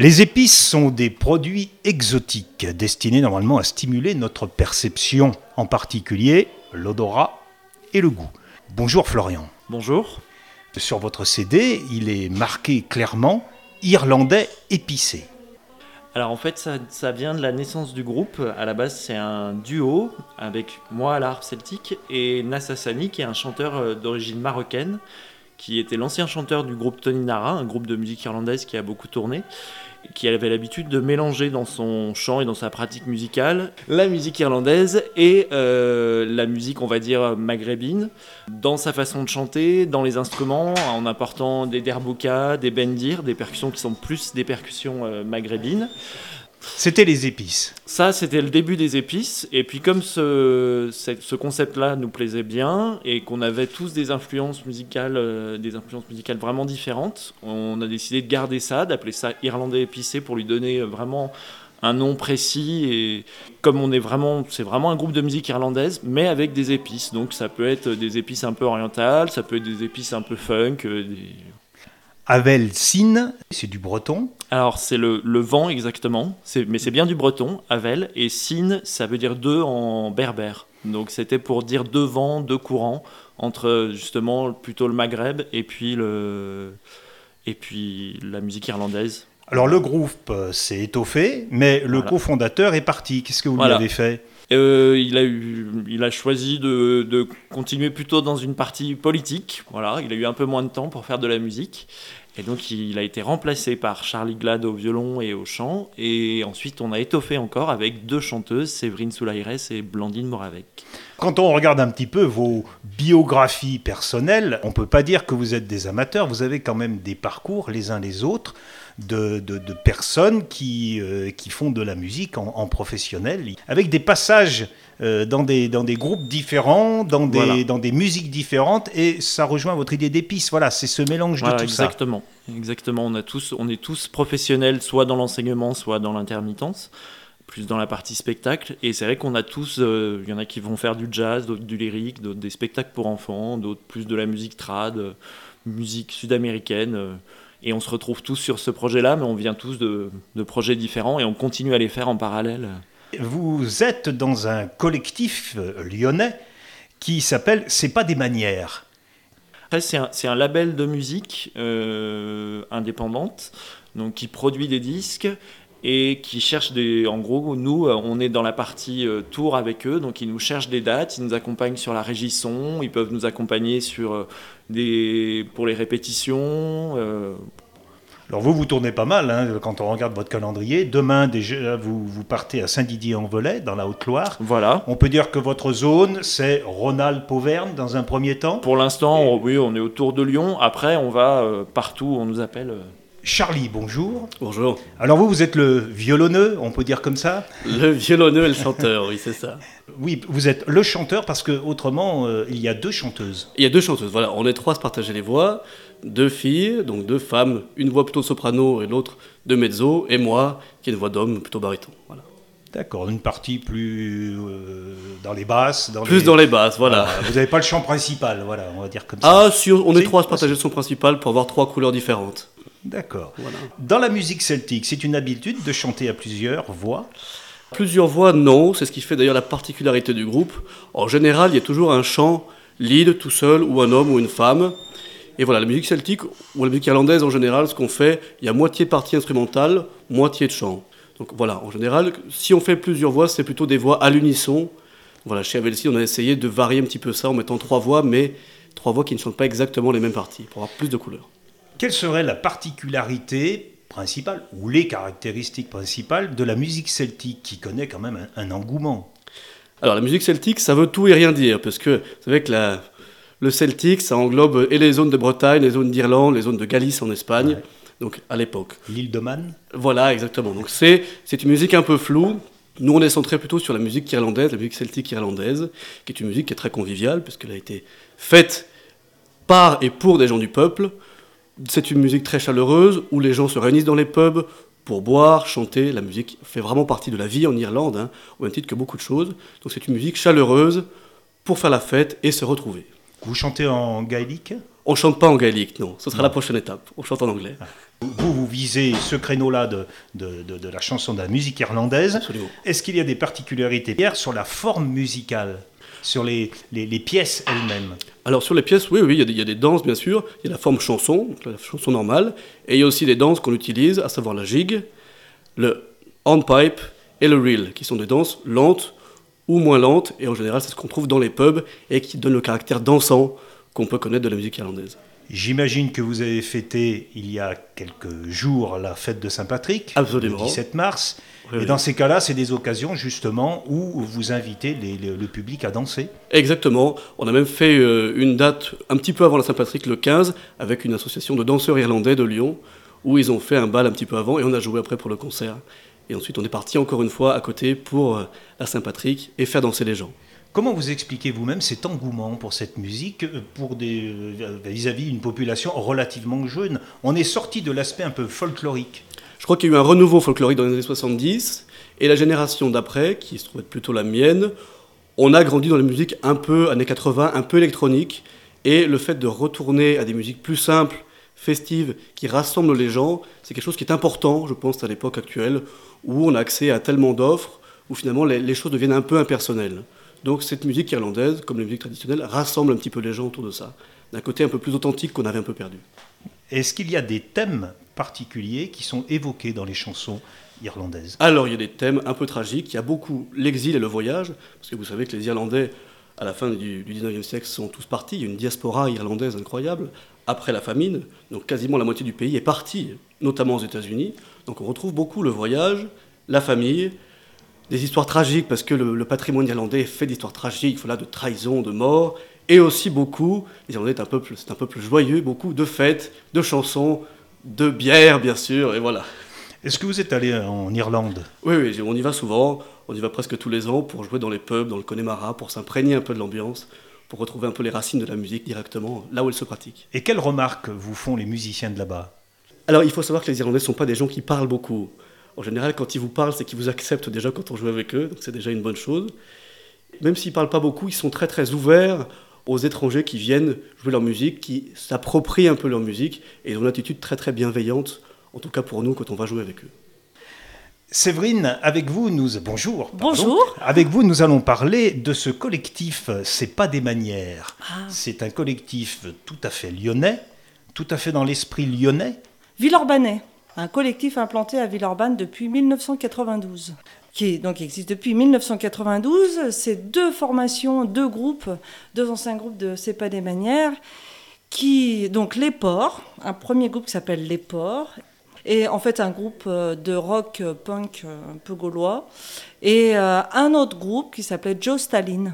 Les épices sont des produits exotiques destinés normalement à stimuler notre perception, en particulier l'odorat et le goût. Bonjour Florian. Bonjour. Sur votre CD, il est marqué clairement Irlandais épicé. Alors en fait, ça, vient de la naissance du groupe. À la base, c'est un duo avec moi à celtique et Nassassani, qui est un chanteur euh, d'origine marocaine, qui était l'ancien chanteur du groupe Tony Nara, un groupe de musique irlandaise qui a beaucoup tourné qui avait l'habitude de mélanger dans son chant et dans sa pratique musicale la musique irlandaise et euh, la musique, on va dire, maghrébine, dans sa façon de chanter, dans les instruments, en apportant des derboukas, des bendir, des percussions qui sont plus des percussions euh, maghrébines. C'était les épices. Ça, c'était le début des épices. Et puis comme ce, ce concept-là nous plaisait bien et qu'on avait tous des influences musicales, euh, des influences musicales vraiment différentes, on a décidé de garder ça, d'appeler ça Irlandais épicé pour lui donner vraiment un nom précis et comme on est vraiment c'est vraiment un groupe de musique irlandaise mais avec des épices donc ça peut être des épices un peu orientales ça peut être des épices un peu funk euh, Avel Sin, c'est du breton. Alors c'est le, vent exactement, mais c'est bien du breton, Avel, et Sin, ça veut dire deux en berbère. Donc c'était pour dire deux vents, deux courants, entre justement plutôt le Maghreb et puis, le, et puis la musique irlandaise. Alors le groupe s'est étoffé, mais le cofondateur est parti. Qu'est-ce que vous lui avez fait? Euh, il, a eu, il a choisi de, continuer plutôt dans une partie politique. Voilà, il a eu un peu moins de temps pour faire de la musique. Et donc il a été remplacé par Charlie Glad au violon et au chant. Et ensuite on a étoffé encore avec deux chanteuses, Séverine Soulaires et Blandine Moravec. Quand on regarde un petit peu vos biographies personnelles, on peut pas dire que vous êtes des amateurs, vous avez quand même des parcours les uns les autres de, personnes qui, euh, qui font de la musique en, professionnel, avec des passages euh, dans, des, dans des groupes différents, dans des, dans des musiques différentes, et ça rejoint votre idée d'épices. Voilà, c'est ce mélange de tout exactement. ça. Exactement, on, a tous, on est tous professionnels, soit dans l'enseignement, soit dans l'intermittence plus dans la partie spectacle. Et c'est vrai qu'on a tous, euh, il y en a qui vont faire du jazz, d'autres du lyrique, d'autres des spectacles pour enfants, d'autres plus de la musique trad, musique sud-américaine. Et on se retrouve tous sur ce projet-là, mais on vient tous de, projets différents et on continue à les faire en parallèle. Vous êtes dans un collectif euh, lyonnais qui s'appelle C'est pas des manières. C'est un, un, label de musique euh, indépendante donc qui produit des disques et qui cherche des. En gros, nous, on est dans la partie euh, tour avec eux, donc ils nous cherchent des dates, ils nous accompagnent sur la régie son, ils peuvent nous accompagner sur euh, des pour les répétitions. Euh. Alors vous, vous tournez pas mal hein, quand on regarde votre calendrier. Demain, déjà, vous, vous partez à Saint-Didier-en-Velay, dans la Haute-Loire. Voilà. On peut dire que votre zone, c'est Rhône-Alpes-Auvergne dans un premier temps Pour l'instant, oui, on est autour de Lyon. Après, on va partout où on nous appelle. Charlie, bonjour. Bonjour. Alors vous, vous êtes le violonneux, on peut dire comme ça Le violonneux et le chanteur, oui, c'est ça. Oui, vous êtes le chanteur parce que autrement, euh, il y a deux chanteuses. Il y a deux chanteuses, voilà. On est trois à se partager les voix. Deux filles, donc deux femmes, une voix plutôt soprano et l'autre de mezzo, et moi, qui est une voix d'homme plutôt baryton. Voilà. D'accord, une partie plus euh, dans les basses. Dans plus dans les basses, voilà. Vous n'avez pas le chant principal, voilà, on va dire comme ça. Ah, sûr, on est trois à se partager le son principal pour avoir trois couleurs différentes. D'accord. Dans la musique celtique, c'est une habitude de chanter à plusieurs voix? Plusieurs voix, non. C'est ce qui fait d'ailleurs la particularité du groupe. En général, il y a toujours un chant lead tout seul, ou un homme ou une femme. Et voilà, la musique celtique, ou la musique irlandaise en général, ce qu'on fait, il y a moitié partie instrumentale, moitié de chant. Donc voilà, en général, si on fait plusieurs voix, c'est plutôt des voix à l'unisson. Voilà, chez Avelsi, on a essayé de varier un petit peu ça en mettant trois voix, mais trois voix qui ne chantent pas exactement les mêmes parties, pour avoir plus de couleurs. Quelle serait la particularité principale, ou les caractéristiques principales de la musique celtique, qui connaît quand même un, engouement? Alors la musique celtique, ça veut tout et rien dire, parce que vous savez que la, le celtique, ça englobe et les zones de Bretagne, les zones d'Irlande, les zones de Galice en Espagne, donc à l'époque. L'île de Man? Voilà, exactement. Donc c'est une musique un peu floue, nous, on est centré plutôt sur la musique irlandaise, la musique celtique irlandaise, qui est une musique qui est très conviviale, puisqu'elle a été faite par et pour des gens du peuple, c'est une musique très chaleureuse où les gens se réunissent dans les pubs pour boire, chanter. La musique fait vraiment partie de la vie en Irlande, hein, au même titre que beaucoup de choses. Donc c'est une musique chaleureuse pour faire la fête et se retrouver. Vous chantez en gaélique? On chante pas en gaélique, non. Ce sera la prochaine étape. On chante en anglais. Vous, vous visez ce créneau-là de, de, de, de la chanson de la musique irlandaise. Est-ce qu'il y a des particularités, Pierre, sur la forme musicale? Sur les, les, pièces elles-mêmes Alors sur les pièces, oui, oui, il y, a des, il y, a des, danses bien sûr. Il y a la forme chanson, la chanson normale, et il y a aussi des danses qu'on utilise, à savoir la gigue, le handpipe et le reel, qui sont des danses lentes ou moins lentes, et en général c'est ce qu'on trouve dans les pubs et qui donne le caractère dansant qu'on peut connaître de la musique irlandaise. J'imagine que vous avez fêté il y a quelques jours la fête de Saint-Patrick, le 17 mars. Oui, et dans ces cas-là, c'est des occasions justement où vous invitez les, les, le public à danser Exactement. On a même fait euh, une date un petit peu avant la Saint-Patrick, le 15, avec une association de danseurs irlandais de Lyon, où ils ont fait un bal un petit peu avant et on a joué après pour le concert. Et ensuite, on est parti encore une fois à côté pour euh, la Saint-Patrick et faire danser les gens. Comment vous expliquez vous-même cet engouement pour cette musique pour des vis-à-vis d'une population relativement jeune? On est sorti de l'aspect un peu folklorique. Je crois qu'il y a eu un renouveau folklorique dans les années 70 et la génération d'après, qui se trouve être plutôt la mienne, on a grandi dans les musiques un peu années 80, un peu électroniques et le fait de retourner à des musiques plus simples, festives, qui rassemblent les gens, c'est quelque chose qui est important, je pense, à l'époque actuelle où on a accès à tellement d'offres où finalement les choses deviennent un peu impersonnelles. Donc cette musique irlandaise, comme la musique traditionnelle, rassemble un petit peu les gens autour de ça, d'un côté un peu plus authentique qu'on avait un peu perdu. Est-ce qu'il y a des thèmes particuliers qui sont évoqués dans les chansons irlandaises? Alors il y a des thèmes un peu tragiques, il y a beaucoup l'exil et le voyage, parce que vous savez que les Irlandais, à la fin du, du 19e siècle, sont tous partis, il y a une diaspora irlandaise incroyable, après la famine, donc quasiment la moitié du pays est parti, notamment aux États-Unis, donc on retrouve beaucoup le voyage, la famille, des histoires tragiques, parce que le, le patrimoine irlandais est fait d'histoires tragiques, voilà, de trahison, de mort, et aussi beaucoup, les Irlandais c'est un peuple, c'est un peuple joyeux, beaucoup de fêtes, de chansons, de bière bien sûr, et voilà. Est-ce que vous êtes allé en Irlande? Oui, oui, on y va souvent, on y va presque tous les ans pour jouer dans les pubs, dans le Connemara, pour s'imprégner un peu de l'ambiance, pour retrouver un peu les racines de la musique directement là où elle se pratique. Et quelles remarques vous font les musiciens de là-bas? Alors il faut savoir que les Irlandais ne sont pas des gens qui parlent beaucoup. En général, quand ils vous parlent, c'est qu'ils vous acceptent déjà quand on joue avec eux, donc c'est déjà une bonne chose. Même s'ils ne parlent pas beaucoup, ils sont très très ouverts aux étrangers qui viennent jouer leur musique, qui s'approprient un peu leur musique, et ils ont une attitude très très bienveillante, en tout cas pour nous, quand on va jouer avec eux. Séverine, avec vous, nous bonjour. Pardon. Bonjour. Avec vous, nous allons parler de ce collectif. C'est pas des manières. Ah. C'est un collectif tout à fait lyonnais, tout à fait dans l'esprit lyonnais. Villeurbanais un collectif implanté à Villeurbanne depuis 1992 qui existe depuis 1992. C'est deux formations, deux groupes, deux anciens groupes de C'est pas des manières, qui donc les Ports, un premier groupe qui s'appelle les Ports, et en fait un groupe de rock punk un peu gaulois, et un autre groupe qui s'appelait Joe Stalin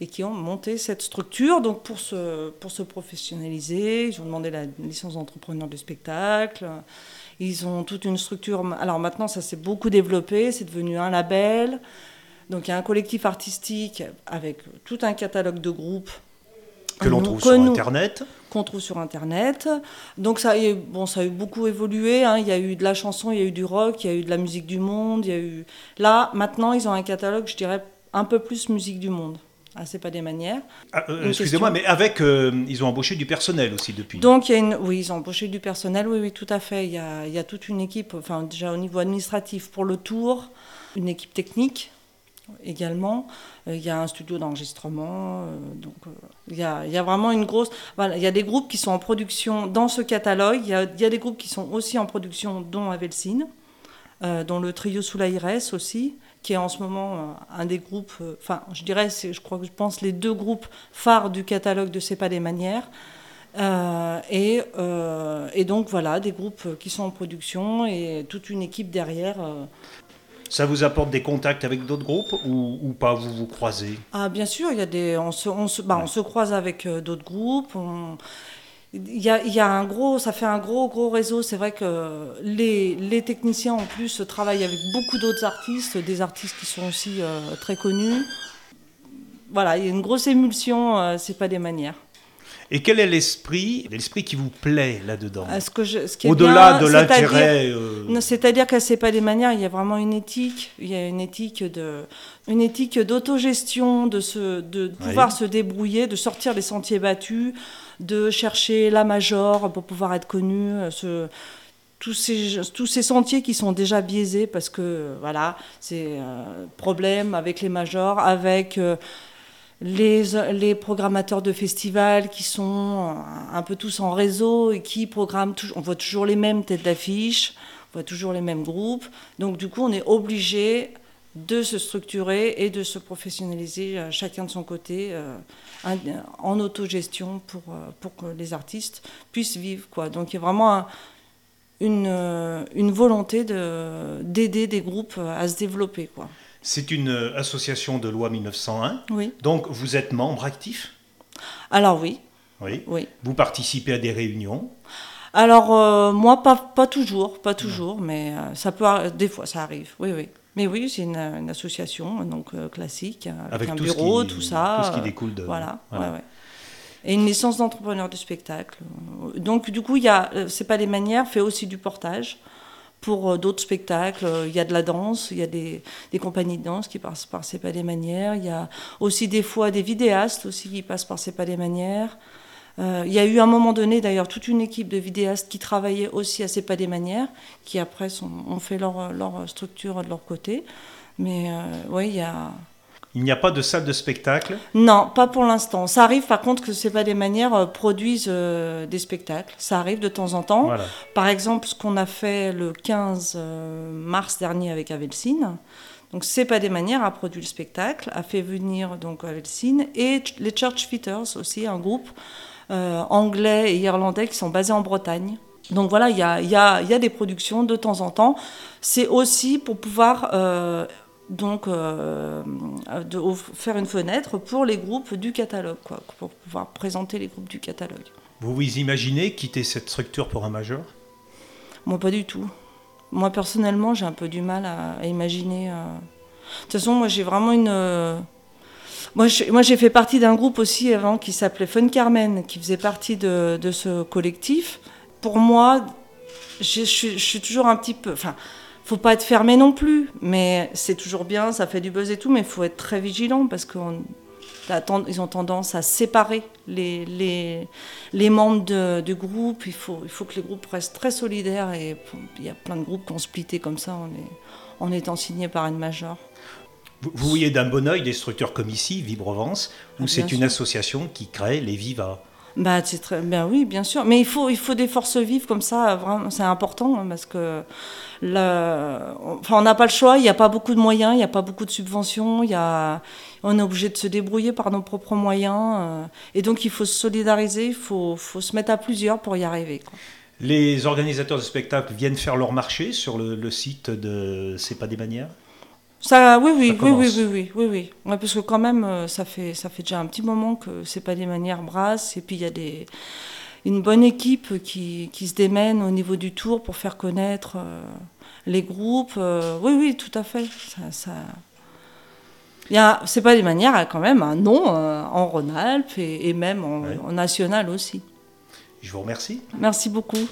et qui ont monté cette structure donc pour se, pour se professionnaliser. Ils ont demandé la licence d'entrepreneur du spectacle. Ils ont toute une structure. Alors maintenant, ça s'est beaucoup développé. C'est devenu un label. Donc il y a un collectif artistique avec tout un catalogue de groupes. Que l'on trouve sur nous, Internet Qu'on trouve sur Internet. Donc ça, bon, ça a eu beaucoup évolué. Hein. Il y a eu de la chanson, il y a eu du rock, il y a eu de la musique du monde. Il y a eu... Là, maintenant, ils ont un catalogue, je dirais, un peu plus musique du monde. Ah, c'est pas des manières. Ah, euh, Excusez-moi, mais avec, euh, ils ont embauché du personnel aussi depuis. Donc, il y a une, oui, ils ont embauché du personnel, oui, oui, tout à fait. Il y a, il y a toute une équipe, enfin, déjà au niveau administratif pour le tour, une équipe technique également. Euh, il y a un studio d'enregistrement. Euh, donc, il, y a, il y a vraiment une grosse. Voilà, il y a des groupes qui sont en production dans ce catalogue. Il y a, il y a des groupes qui sont aussi en production, dont Avelsine, dont le trio sous la IRS aussi qui est en ce moment un des groupes, enfin, je dirais, je crois que je pense les deux groupes phares du catalogue de C'est pas des manières. Euh, et, euh, et, donc voilà, des groupes qui sont en production et toute une équipe derrière. Euh. Ça vous apporte des contacts avec d'autres groupes ou, ou, pas? Vous vous croisez? Ah bien sûr, il y a des, on se, on se, bah, ouais. on se croise avec d'autres groupes. On, il y, a, il y, a, un gros, ça fait un gros, gros réseau. C'est vrai que les, les, techniciens, en plus, travaillent avec beaucoup d'autres artistes, des artistes qui sont aussi euh, très connus. Voilà, il y a une grosse émulsion, euh, c'est pas des manières. Et quel est l'esprit, l'esprit qui vous plaît là-dedans? Au-delà de l'intérêt. C'est-à-dire que c'est pas des manières. Il y a vraiment une éthique. Il y a une éthique de, une éthique d'autogestion, de se, de pouvoir oui. se débrouiller, de sortir des sentiers battus, de chercher la major pour pouvoir être connu. Ce, tous ces, tous ces sentiers qui sont déjà biaisés parce que voilà, c'est un problème avec les majors, avec les, les, programmateurs de festivals qui sont un peu tous en réseau et qui programment, on voit toujours les mêmes têtes d'affiche, on voit toujours les mêmes groupes. Donc du coup, on est obligé de se structurer et de se professionnaliser euh, chacun de son côté euh, en autogestion pour, euh, pour que les artistes puissent vivre. Quoi. Donc il y a vraiment une, une volonté d'aider des groupes à se développer. Quoi. C'est une association de loi 1901. Oui. Donc vous êtes membre actif? Alors oui. Oui. oui. Vous participez à des réunions? Alors euh, moi pas, pas toujours, pas toujours, mais euh, ça peut des fois ça arrive. Oui oui. Mais oui, c'est une, association donc euh, classique avec, un bureau, tout ça. Tout ce qui découle de. Voilà. voilà. Ouais, Et une licence d'entrepreneur du spectacle. Donc du coup, il y a, c'est pas des manières, fait aussi du portage pour euh, d'autres spectacles. Il y a de la danse, il y a des, compagnies de danse qui passent par C'est pas des manières. Il y a aussi des fois des vidéastes aussi qui passent par C'est pas des manières. Euh, il y a eu à un moment donné d'ailleurs toute une équipe de vidéastes qui travaillait aussi à C'est pas des manières, qui après ont fait leur, leur structure de leur côté. Mais euh, oui, il y a, il n'y a pas de salle de spectacle Non, pas pour l'instant. Ça arrive par contre que c'est pas des manières euh, produisent euh, des spectacles. Ça arrive de temps en temps. Par exemple, ce qu'on a fait le 15 euh, mars dernier avec Avelsine. Donc c'est pas des manières a produit le spectacle, a fait venir donc Avelsine et les Church Fitters aussi, un groupe anglais et irlandais qui sont basés en Bretagne. Donc voilà, il y a, y, a, y a, des productions de temps en temps. C'est aussi pour pouvoir donc euh, de faire une fenêtre pour les groupes du catalogue, quoi, pour pouvoir présenter les groupes du catalogue. Vous vous imaginez quitter cette structure pour un major? Moi, pas du tout. Moi, personnellement, j'ai un peu du mal à, imaginer. Euh. De toute façon, moi, j'ai vraiment une. Moi, j'ai fait partie d'un groupe aussi avant qui s'appelait Fun Carmen, qui faisait partie de, ce collectif. Pour moi, je suis toujours un petit peu. Enfin, faut pas être fermé non plus, mais c'est toujours bien, ça fait du buzz et tout, mais il faut être très vigilant parce qu'ils ont tendance à séparer les, membres du groupe. Il faut, que les groupes restent très solidaires et il y a plein de groupes qui ont splitté comme ça en, en étant signés par une major. Vous, voyez d'un bon oeil des structures comme ici, Vibrovence, où ah, c'est une association qui crée les Vivas. Bah, c'est très bien, oui, bien sûr. Mais il faut, il faut des forces vives comme ça, vraiment, c'est important hein, parce que enfin, on n'a pas le choix. Il n'y a pas beaucoup de moyens, il n'y a pas beaucoup de subventions. Il y a, on est obligé de se débrouiller par nos propres moyens. Euh, et donc, il faut se solidariser, il faut, faut se mettre à plusieurs pour y arriver. Les organisateurs de spectacles viennent faire leur marché sur le, le site de C'est pas des manières? Ça, oui, oui, oui, oui, oui, oui, oui, parce que quand même, euh, ça fait, ça fait déjà un petit moment que c'est pas des manières brasses, et puis il y a des, une bonne équipe qui, qui, se démène au niveau du tour pour faire connaître euh, les groupes. Euh, oui, oui, tout à fait. Ça, ça... C'est pas des manières, quand même, un nom en Rhône-Alpes et, même en, en national aussi. Je vous remercie. Merci beaucoup.